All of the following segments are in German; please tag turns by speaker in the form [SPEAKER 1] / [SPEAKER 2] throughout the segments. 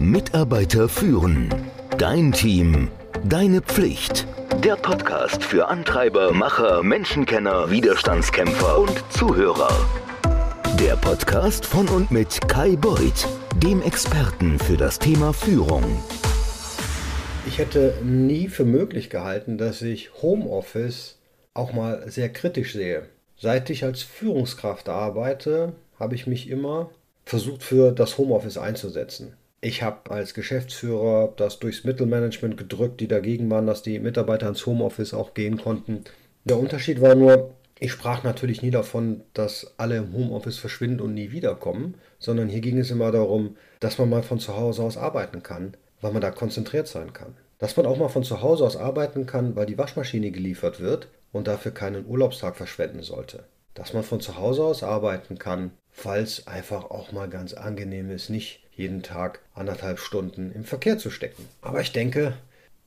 [SPEAKER 1] Mitarbeiter führen. Dein Team. Deine Pflicht. Der Podcast für Antreiber, Macher, Menschenkenner, Widerstandskämpfer und Zuhörer. Der Podcast von und mit Kai Beuth, dem Experten für das Thema Führung.
[SPEAKER 2] Ich hätte nie für möglich gehalten, dass ich Homeoffice auch mal sehr kritisch sehe. Seit ich als Führungskraft arbeite, habe ich mich immer versucht für das Homeoffice einzusetzen. Ich habe als Geschäftsführer das durchs Mittelmanagement gedrückt, die dagegen waren, dass die Mitarbeiter ins Homeoffice auch gehen konnten. Der Unterschied war nur, ich sprach natürlich nie davon, dass alle im Homeoffice verschwinden und nie wiederkommen, sondern hier ging es immer darum, dass man mal von zu Hause aus arbeiten kann, weil man da konzentriert sein kann. Dass man auch mal von zu Hause aus arbeiten kann, weil die Waschmaschine geliefert wird und dafür keinen Urlaubstag verschwenden sollte. Dass man von zu Hause aus arbeiten kann, es einfach auch mal ganz angenehm ist, nicht jeden Tag anderthalb Stunden im Verkehr zu stecken. Aber ich denke,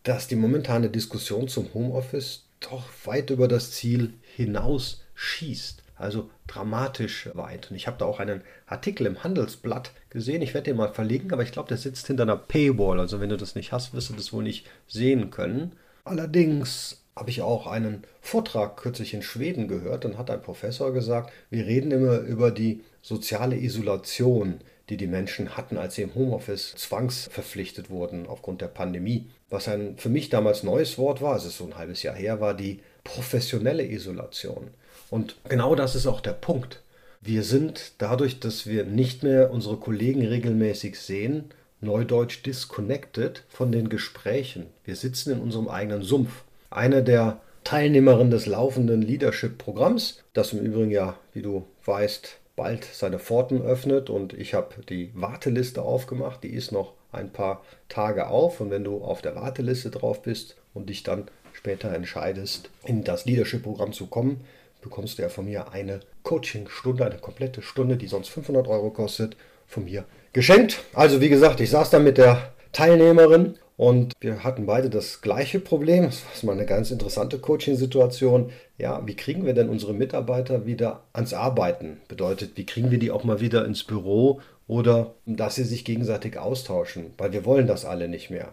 [SPEAKER 2] dass die momentane Diskussion zum Homeoffice doch weit über das Ziel hinaus schießt. Also dramatisch weit. Und ich habe da auch einen Artikel im Handelsblatt gesehen. Ich werde den mal verlinken, aber ich glaube, der sitzt hinter einer Paywall. Also wenn du das nicht hast, wirst du das wohl nicht sehen können. Allerdings habe ich auch einen Vortrag kürzlich in Schweden gehört. Dann hat ein Professor gesagt, wir reden immer über die soziale Isolation, die die Menschen hatten, als sie im Homeoffice zwangsverpflichtet wurden aufgrund der Pandemie. Was ein für mich damals neues Wort war, es ist so ein halbes Jahr her, war die professionelle Isolation. Und genau das ist auch der Punkt. Wir sind dadurch, dass wir nicht mehr unsere Kollegen regelmäßig sehen, neudeutsch disconnected von den Gesprächen. Wir sitzen in unserem eigenen Sumpf. Eine der Teilnehmerinnen des laufenden Leadership-Programms, das im Übrigen ja, wie du weißt, bald seine Pforten öffnet. Und ich habe die Warteliste aufgemacht, die ist noch ein paar Tage auf. Und wenn du auf der Warteliste drauf bist und dich dann später entscheidest, in das Leadership-Programm zu kommen, bekommst du ja von mir eine Coaching-Stunde, eine komplette Stunde, die sonst 500 Euro kostet, von mir geschenkt. Also wie gesagt, ich saß da mit der Teilnehmerin und wir hatten beide das gleiche Problem. Das war mal eine ganz interessante Coaching-Situation. Ja, wie kriegen wir denn unsere Mitarbeiter wieder ans Arbeiten? Bedeutet, wie kriegen wir die auch mal wieder ins Büro oder dass sie sich gegenseitig austauschen? Weil wir wollen das alle nicht mehr.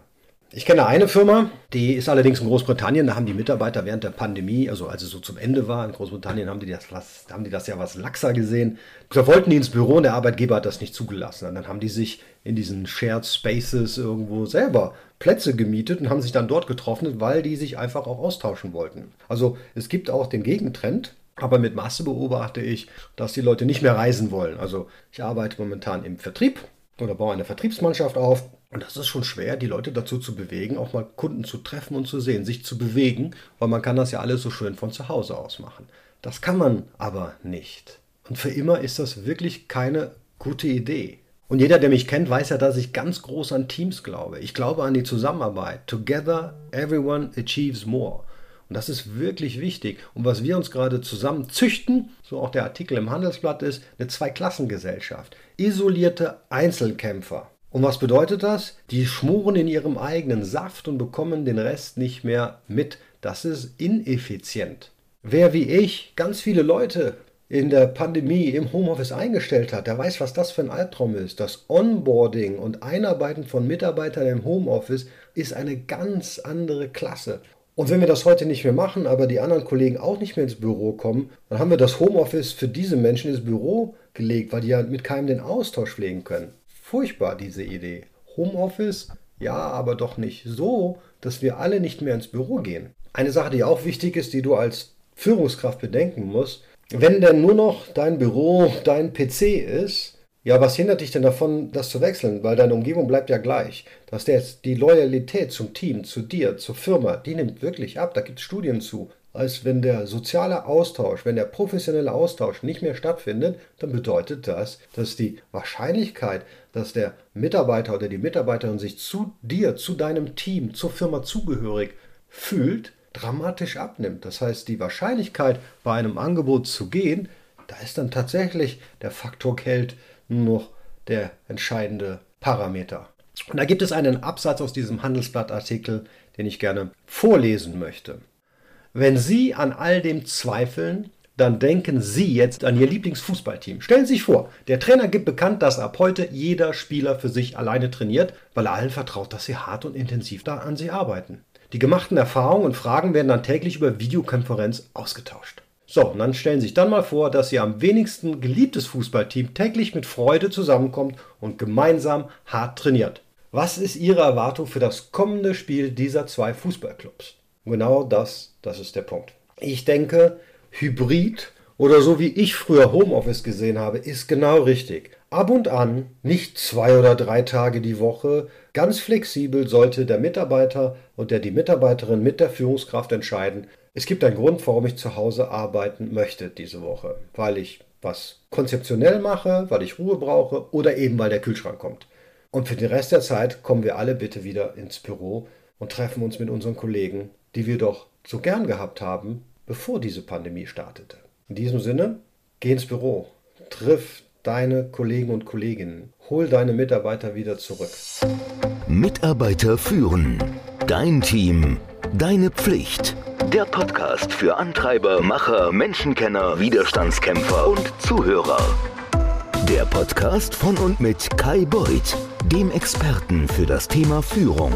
[SPEAKER 2] Ich kenne eine Firma, die ist allerdings in Großbritannien. Da haben die Mitarbeiter während der Pandemie, also als es so zum Ende war, in Großbritannien haben die das, haben die das ja was laxer gesehen. Da wollten die ins Büro und der Arbeitgeber hat das nicht zugelassen. Und dann haben die sich in diesen Shared Spaces irgendwo selber Plätze gemietet und haben sich dann dort getroffen, weil die sich einfach auch austauschen wollten. Also es gibt auch den Gegentrend. Aber mit Masse beobachte ich, dass die Leute nicht mehr reisen wollen. Also ich arbeite momentan im Vertrieb oder baue eine Vertriebsmannschaft auf und das ist schon schwer, die Leute dazu zu bewegen, auch mal Kunden zu treffen und zu sehen, sich zu bewegen, weil man kann das ja alles so schön von zu Hause aus machen. Das kann man aber nicht. Und für immer ist das wirklich keine gute Idee. Und jeder, der mich kennt, weiß ja, dass ich ganz groß an Teams glaube. Ich glaube an die Zusammenarbeit. Together, everyone achieves more. Und das ist wirklich wichtig. Und was wir uns gerade zusammen züchten, so auch der Artikel im Handelsblatt ist, eine Zweiklassengesellschaft. Isolierte Einzelkämpfer. Und was bedeutet das? Die schmoren in ihrem eigenen Saft und bekommen den Rest nicht mehr mit. Das ist ineffizient. Wer wie ich ganz viele Leute in der Pandemie im Homeoffice eingestellt hat, der weiß, was das für ein Albtraum ist. Das Onboarding und Einarbeiten von Mitarbeitern im Homeoffice ist eine ganz andere Klasse. Und wenn wir das heute nicht mehr machen, aber die anderen Kollegen auch nicht mehr ins Büro kommen, dann haben wir das Homeoffice für diese Menschen ins Büro gelegt, weil die ja mit keinem den Austausch pflegen können furchtbar, diese Idee. Homeoffice, ja, aber doch nicht so, dass wir alle nicht mehr ins Büro gehen. Eine Sache, die auch wichtig ist, die du als Führungskraft bedenken musst, wenn denn nur noch dein Büro dein PC ist, ja, was hindert dich denn davon, das zu wechseln? Weil deine Umgebung bleibt ja gleich. Dass der, die Loyalität zum Team, zu dir, zur Firma, die nimmt wirklich ab. Da gibt es Studien zu als wenn der soziale Austausch, wenn der professionelle Austausch nicht mehr stattfindet, dann bedeutet das, dass die Wahrscheinlichkeit, dass der Mitarbeiter oder die Mitarbeiterin sich zu dir, zu deinem Team, zur Firma zugehörig fühlt, dramatisch abnimmt. Das heißt, die Wahrscheinlichkeit, bei einem Angebot zu gehen, da ist dann tatsächlich der Faktor Geld nur noch der entscheidende Parameter. Und da gibt es einen Absatz aus diesem Handelsblattartikel, den ich gerne vorlesen möchte. Wenn Sie an all dem zweifeln, dann denken Sie jetzt an Ihr Lieblingsfußballteam. Stellen Sie sich vor, der Trainer gibt bekannt, dass ab heute jeder Spieler für sich alleine trainiert, weil er allen vertraut, dass sie hart und intensiv da an sie arbeiten. Die gemachten Erfahrungen und Fragen werden dann täglich über Videokonferenz ausgetauscht. So, und dann stellen Sie sich dann mal vor, dass Ihr am wenigsten geliebtes Fußballteam täglich mit Freude zusammenkommt und gemeinsam hart trainiert. Was ist Ihre Erwartung für das kommende Spiel dieser zwei Fußballclubs? Genau das, das ist der Punkt. Ich denke, Hybrid oder so wie ich früher Homeoffice gesehen habe, ist genau richtig. Ab und an, nicht zwei oder drei Tage die Woche, ganz flexibel sollte der Mitarbeiter und der die Mitarbeiterin mit der Führungskraft entscheiden, es gibt einen Grund, warum ich zu Hause arbeiten möchte diese Woche, weil ich was konzeptionell mache, weil ich Ruhe brauche oder eben weil der Kühlschrank kommt. Und für den Rest der Zeit kommen wir alle bitte wieder ins Büro und treffen uns mit unseren Kollegen, die wir doch so gern gehabt haben, bevor diese Pandemie startete. In diesem Sinne, geh ins Büro, triff deine Kollegen und Kolleginnen, hol deine Mitarbeiter wieder zurück.
[SPEAKER 1] Mitarbeiter führen. Dein Team. Deine Pflicht. Der Podcast für Antreiber, Macher, Menschenkenner, Widerstandskämpfer und Zuhörer. Der Podcast von und mit Kai Beuth, dem Experten für das Thema Führung.